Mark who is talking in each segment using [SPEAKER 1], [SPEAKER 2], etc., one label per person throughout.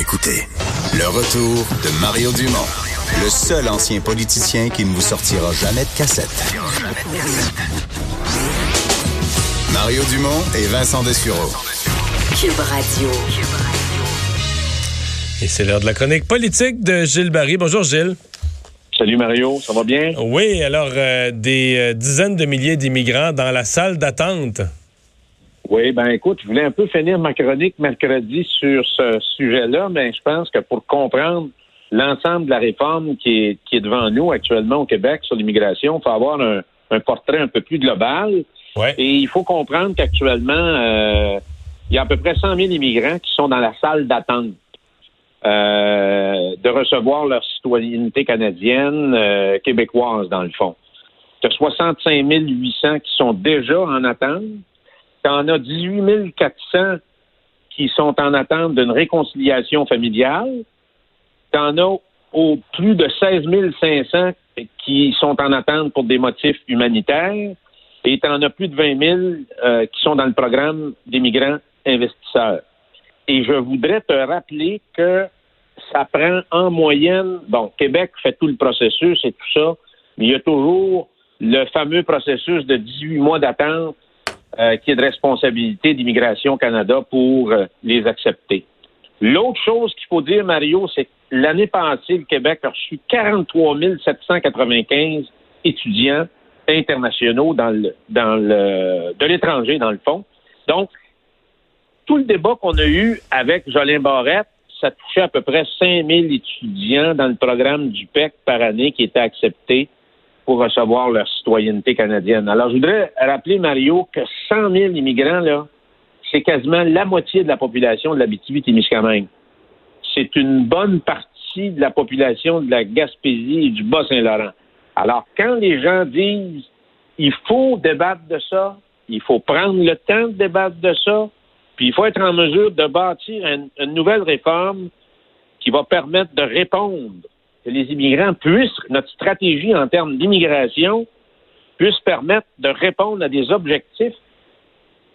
[SPEAKER 1] écouter. Le retour de Mario Dumont, le seul ancien politicien qui ne vous sortira jamais de cassette. Mario Dumont et Vincent Dessureau.
[SPEAKER 2] Cube Radio.
[SPEAKER 3] Et c'est l'heure de la chronique politique de Gilles Barry. Bonjour Gilles.
[SPEAKER 4] Salut Mario, ça va bien?
[SPEAKER 3] Oui, alors euh, des euh, dizaines de milliers d'immigrants dans la salle d'attente.
[SPEAKER 4] Oui, ben écoute, je voulais un peu finir ma chronique mercredi sur ce sujet-là, mais je pense que pour comprendre l'ensemble de la réforme qui est, qui est devant nous actuellement au Québec sur l'immigration, il faut avoir un, un, portrait un peu plus global.
[SPEAKER 3] Ouais.
[SPEAKER 4] Et il faut comprendre qu'actuellement, euh, il y a à peu près 100 000 immigrants qui sont dans la salle d'attente. Euh, de recevoir leur citoyenneté canadienne, euh, québécoise, dans le fond. Tu as 65 800 qui sont déjà en attente. Tu en as 18 400 qui sont en attente d'une réconciliation familiale. Tu en as au plus de 16 500 qui sont en attente pour des motifs humanitaires. Et tu en as plus de 20 000 euh, qui sont dans le programme des migrants investisseurs. Et je voudrais te rappeler que ça prend en moyenne, bon, Québec fait tout le processus et tout ça, mais il y a toujours le fameux processus de 18 mois d'attente euh, qui est de responsabilité d'Immigration Canada pour euh, les accepter. L'autre chose qu'il faut dire, Mario, c'est que l'année passée, le Québec a reçu 43 795 étudiants internationaux dans le, dans le, de l'étranger, dans le fond. Donc, tout le débat qu'on a eu avec Jolin Barrette, ça touchait à peu près 5000 étudiants dans le programme du PEC par année qui étaient acceptés pour recevoir leur citoyenneté canadienne. Alors, je voudrais rappeler, Mario, que 100 000 immigrants, là, c'est quasiment la moitié de la population de l'Abitibi-Témiscamingue. C'est une bonne partie de la population de la Gaspésie et du Bas-Saint-Laurent. Alors, quand les gens disent il faut débattre de ça, il faut prendre le temps de débattre de ça, puis il faut être en mesure de bâtir une, une nouvelle réforme qui va permettre de répondre que les immigrants puissent, notre stratégie en termes d'immigration puisse permettre de répondre à des objectifs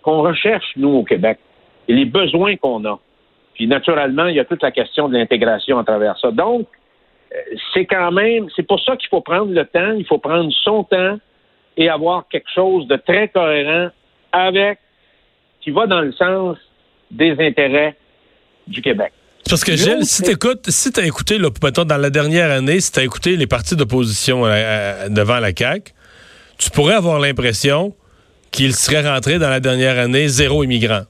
[SPEAKER 4] qu'on recherche, nous, au Québec, et les besoins qu'on a. Puis, naturellement, il y a toute la question de l'intégration à travers ça. Donc, c'est quand même, c'est pour ça qu'il faut prendre le temps, il faut prendre son temps et avoir quelque chose de très cohérent avec, qui va dans le sens des intérêts du Québec.
[SPEAKER 3] Parce que Gilles, si t'écoutes, si t'as écouté, là, mettons, dans la dernière année, si t'as écouté les partis d'opposition euh, devant la CAQ, tu pourrais avoir l'impression qu'ils seraient rentrés dans la dernière année zéro immigrant.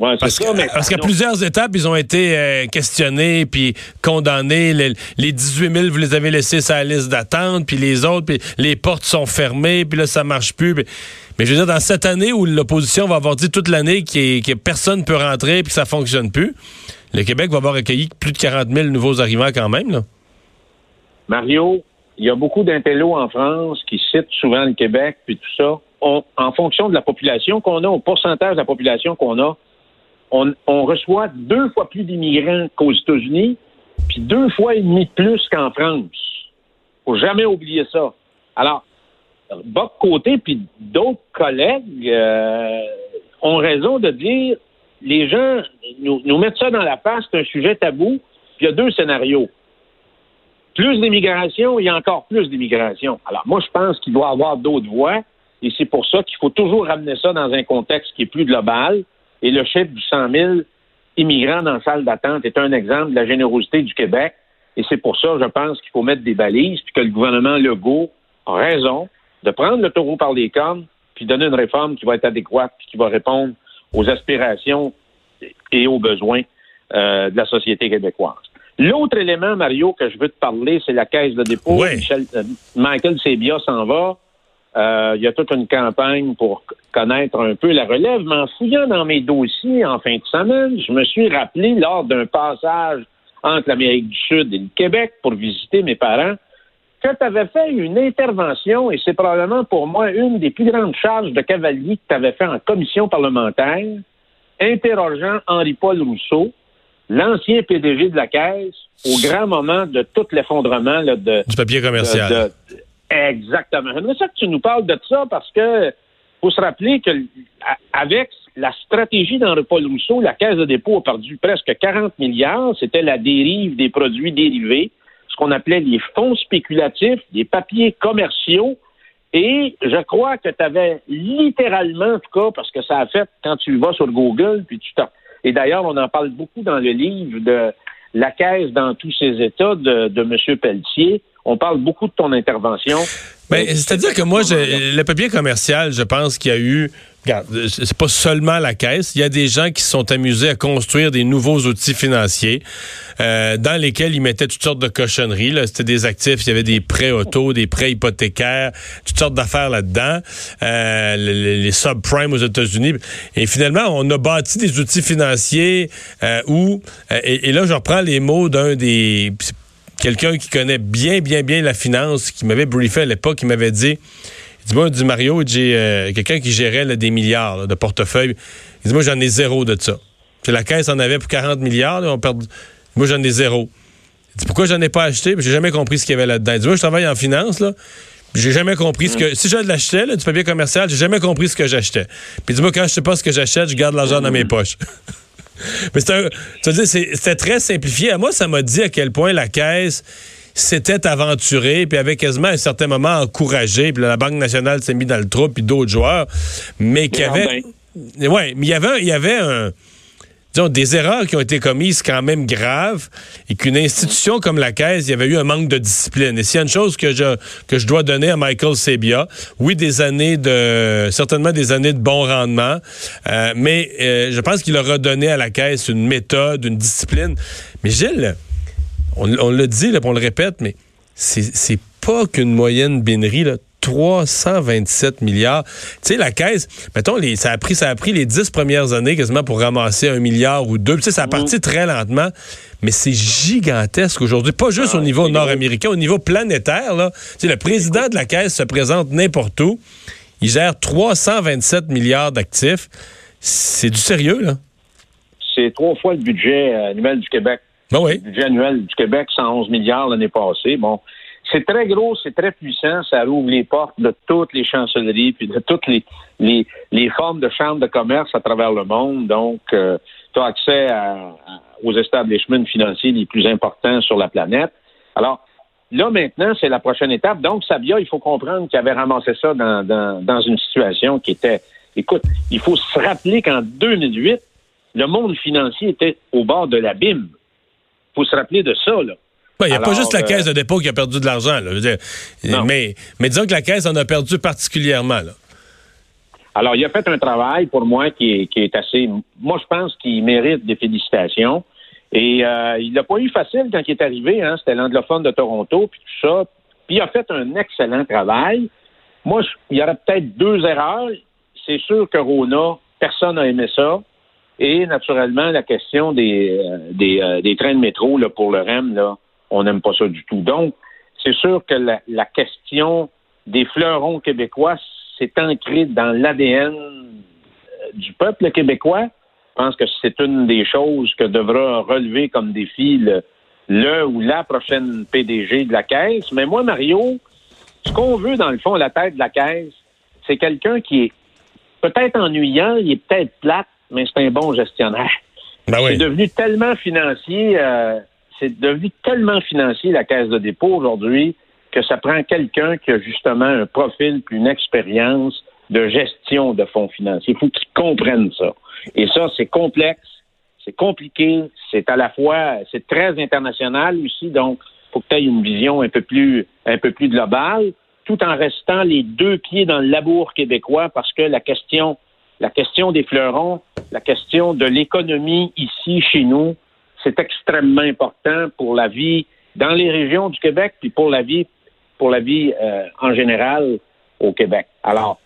[SPEAKER 4] Ouais,
[SPEAKER 3] parce
[SPEAKER 4] ça, mais
[SPEAKER 3] parce qu'à plusieurs étapes, ils ont été euh, questionnés puis condamnés. Les, les, 18 000, vous les avez laissés sur la liste d'attente, puis les autres, puis les portes sont fermées, puis là, ça marche plus. Puis... Mais je veux dire, dans cette année où l'opposition va avoir dit toute l'année que personne ne peut rentrer puis que ça fonctionne plus, le Québec va avoir accueilli plus de 40 000 nouveaux arrivants quand même. Là.
[SPEAKER 4] Mario, il y a beaucoup d'intellos en France qui citent souvent le Québec puis tout ça. En fonction de la population qu'on a, au pourcentage de la population qu'on a, on, on, reçoit deux fois plus d'immigrants qu'aux États-Unis, puis deux fois et demi plus qu'en France. Faut jamais oublier ça. Alors, Boc Côté puis d'autres collègues euh, ont raison de dire les gens nous, mettent ça dans la face, c'est un sujet tabou. Puis il y a deux scénarios. Plus d'immigration, il y a encore plus d'immigration. Alors moi, je pense qu'il doit y avoir d'autres voies, et c'est pour ça qu'il faut toujours ramener ça dans un contexte qui est plus global. Et le chiffre du 100 000 immigrants dans la salle d'attente est un exemple de la générosité du Québec. Et c'est pour ça, je pense qu'il faut mettre des balises, puis que le gouvernement Legault a raison de prendre le taureau par les cornes, puis donner une réforme qui va être adéquate, puis qui va répondre aux aspirations et aux besoins euh, de la société québécoise. L'autre élément, Mario, que je veux te parler, c'est la caisse de dépôt.
[SPEAKER 3] Oui.
[SPEAKER 4] Michel, euh, Michael Sebia s'en va. Euh, il y a toute une campagne pour connaître un peu la relève, mais en fouillant dans mes dossiers en fin de semaine, je me suis rappelé lors d'un passage entre l'Amérique du Sud et le Québec pour visiter mes parents que tu avais fait une intervention, et c'est probablement pour moi une des plus grandes charges de cavalier que tu avais fait en commission parlementaire, interrogeant Henri-Paul Rousseau, l'ancien PDG de la Caisse, au grand moment de tout l'effondrement de,
[SPEAKER 3] du papier commercial.
[SPEAKER 4] de, de, exactement. J'aimerais ça que tu nous parles de ça parce que faut se rappeler que avec la stratégie d'Henri-Paul Rousseau, la Caisse de dépôt a perdu presque 40 milliards. C'était la dérive des produits dérivés, ce qu'on appelait les fonds spéculatifs, des papiers commerciaux. Et je crois que tu avais littéralement, en tout cas, parce que ça a fait quand tu vas sur Google, puis tu Et d'ailleurs, on en parle beaucoup dans le livre de la caisse dans tous ses états de, de M. Pelletier. On parle beaucoup de ton intervention.
[SPEAKER 3] Ben, c'est-à-dire que moi, je, le papier commercial, je pense qu'il y a eu Regarde, c'est pas seulement la caisse. Il y a des gens qui se sont amusés à construire des nouveaux outils financiers euh, dans lesquels ils mettaient toutes sortes de cochonneries. C'était des actifs, il y avait des prêts auto, des prêts hypothécaires, toutes sortes d'affaires là-dedans. Euh, les, subprimes aux États-Unis. Et finalement, on a bâti des outils financiers euh, où, euh, et, et, là, je reprends les mots d'un des quelqu'un qui connaît bien, bien, bien la finance, qui m'avait briefé à l'époque, qui m'avait dit Dis-moi, dit Mario, j'ai euh, quelqu'un qui gérait des milliards de portefeuille. Il dit, moi, j'en ai zéro de ça. la caisse en avait pour 40 milliards. on perd... Moi, j'en ai zéro. Il dit, pourquoi j'en ai pas acheté? J'ai jamais compris ce qu'il y avait là-dedans. Il dit, moi, je travaille en finance, là. J'ai jamais compris ce que. Si je l'achetais, du papier commercial, j'ai jamais compris ce que j'achetais. Puis dis-moi, quand je sais pas ce que j'achète, je garde l'argent dans mes poches. Mais c'était très simplifié. À moi, ça m'a dit à quel point la caisse s'était aventuré, puis avait quasiment à un certain moment encouragé, puis la Banque nationale s'est mis dans le trou, puis d'autres joueurs, mais qu'il y avait... Ouais, mais il y avait, il y avait un disons, des erreurs qui ont été commises quand même graves et qu'une institution comme la Caisse, il y avait eu un manque de discipline. Et s'il y a une chose que je, que je dois donner à Michael Sebia, oui, des années de, certainement des années de bon rendement, euh, mais euh, je pense qu'il aura donné à la Caisse une méthode, une discipline. Mais Gilles, on, le dit, là, on le répète, mais c'est pas qu'une moyenne bénerie, là. 327 milliards. Tu sais, la caisse, mettons, les, ça, a pris, ça a pris les dix premières années quasiment pour ramasser un milliard ou deux. Tu sais, ça a parti très lentement, mais c'est gigantesque aujourd'hui. Pas juste au ah, niveau nord-américain, au niveau planétaire. Là. Tu sais, le président de la caisse se présente n'importe où. Il gère 327 milliards d'actifs. C'est du sérieux, là?
[SPEAKER 4] C'est trois fois le budget annuel du Québec.
[SPEAKER 3] Ben oui.
[SPEAKER 4] Du Québec, 111 milliards l'année passée. Bon, c'est très gros, c'est très puissant, ça ouvre les portes de toutes les chancelleries, puis de toutes les, les, les formes de chambres de commerce à travers le monde. Donc, euh, tu as accès à, aux establishments financiers les plus importants sur la planète. Alors, là, maintenant, c'est la prochaine étape. Donc, Sabia, il faut comprendre qu'il avait ramassé ça dans, dans, dans une situation qui était... Écoute, il faut se rappeler qu'en 2008, le monde financier était au bord de l'abîme faut se rappeler de ça, là.
[SPEAKER 3] Il n'y a pas juste la caisse de dépôt qui a perdu de l'argent. Mais, mais disons que la caisse en a perdu particulièrement. Là.
[SPEAKER 4] Alors, il a fait un travail pour moi qui est, qui est assez. Moi, je pense qu'il mérite des félicitations. Et euh, il n'a pas eu facile quand il est arrivé. Hein, C'était l'anglophone de Toronto, puis tout ça. Puis il a fait un excellent travail. Moi, il y aurait peut-être deux erreurs. C'est sûr que Rona, personne n'a aimé ça. Et naturellement, la question des, euh, euh, des, trains de métro là, pour le REM, là, on n'aime pas ça du tout. Donc, c'est sûr que la, question des fleurons québécois, c'est ancré dans l'ADN euh, du peuple québécois. Je pense que c'est une des choses que devra relever comme défi le, le ou la prochaine PDG de la Caisse. Mais moi, Mario, ce qu'on veut, dans le fond, à la tête de la Caisse, c'est quelqu'un qui est peut-être ennuyant, il est peut-être plate, mais c'est un bon gestionnaire.
[SPEAKER 3] Ben
[SPEAKER 4] c'est devenu tellement financier, euh, c'est devenu tellement financier la caisse de dépôt aujourd'hui que ça prend quelqu'un qui a justement un profil puis une expérience de gestion de fonds financiers. Il faut qu'il comprenne ça. Et ça, c'est complexe, c'est compliqué, c'est à la fois, c'est très international aussi, donc il faut que tu aies une vision un peu plus, un peu plus globale, tout en restant les deux pieds dans le labour québécois parce que la question la question des fleurons, la question de l'économie ici, chez nous, c'est extrêmement important pour la vie dans les régions du Québec, puis pour la vie, pour la vie euh, en général au Québec. Alors,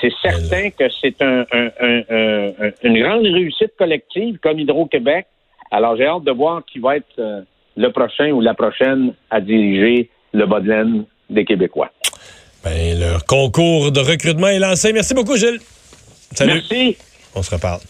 [SPEAKER 4] c'est certain que c'est un, une grande réussite collective comme Hydro-Québec. Alors, j'ai hâte de voir qui va être euh, le prochain ou la prochaine à diriger le bas des Québécois.
[SPEAKER 3] Ben, le concours de recrutement est lancé. Merci beaucoup, Gilles. Salut.
[SPEAKER 4] Merci.
[SPEAKER 3] On se reparle.